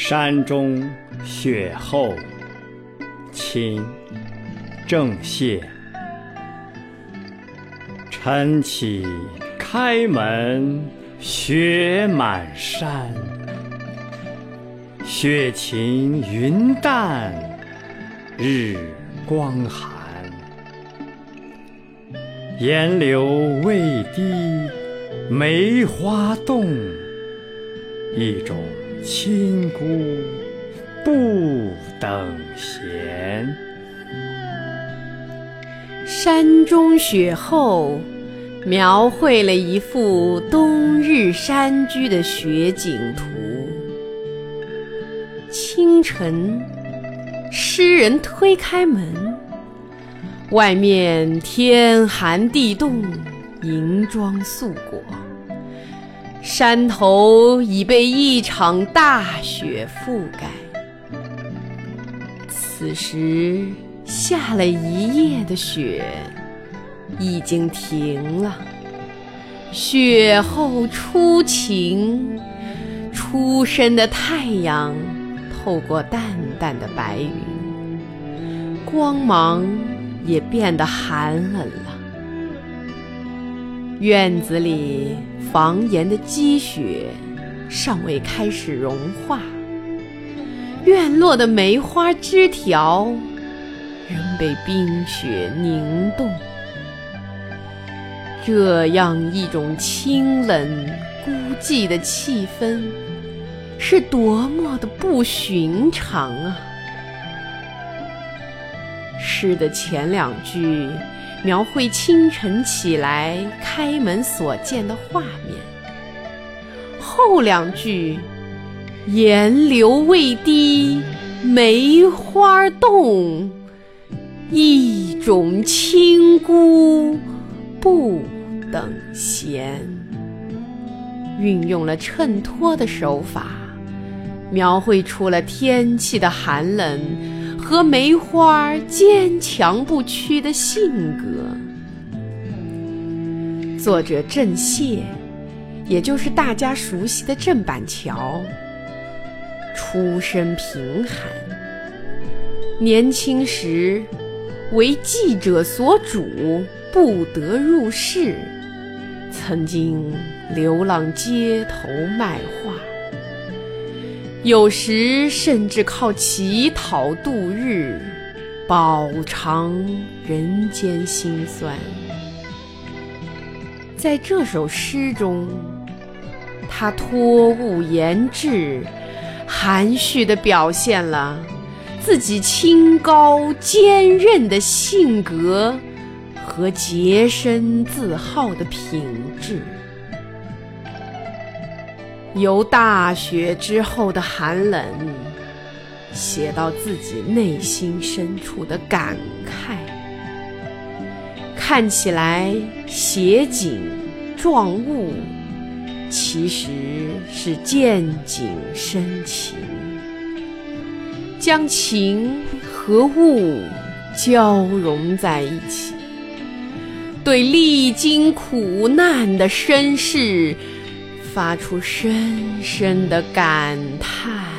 山中雪后，清，郑燮。晨起开门，雪满山。雪晴云淡，日光寒。岩流未滴，梅花动。一种亲姑不等闲。山中雪后，描绘了一幅冬日山居的雪景图。清晨，诗人推开门，外面天寒地冻，银装素裹。山头已被一场大雪覆盖。此时下了一夜的雪已经停了，雪后初晴，初升的太阳透过淡淡的白云，光芒也变得寒冷了。院子里房檐的积雪尚未开始融化，院落的梅花枝条仍被冰雪凝冻。这样一种清冷孤寂的气氛，是多么的不寻常啊！诗的前两句。描绘清晨起来开门所见的画面。后两句“岩流未滴，梅花动，一种清孤不等闲”，运用了衬托的手法，描绘出了天气的寒冷。和梅花坚强不屈的性格。作者郑燮，也就是大家熟悉的郑板桥，出身贫寒，年轻时为记者所主，不得入仕，曾经流浪街头卖画。有时甚至靠乞讨度日，饱尝人间辛酸。在这首诗中，他托物言志，含蓄地表现了自己清高坚韧的性格和洁身自好的品质。由大雪之后的寒冷，写到自己内心深处的感慨，看起来写景状物，其实是见景生情，将情和物交融在一起，对历经苦难的身世。发出深深的感叹。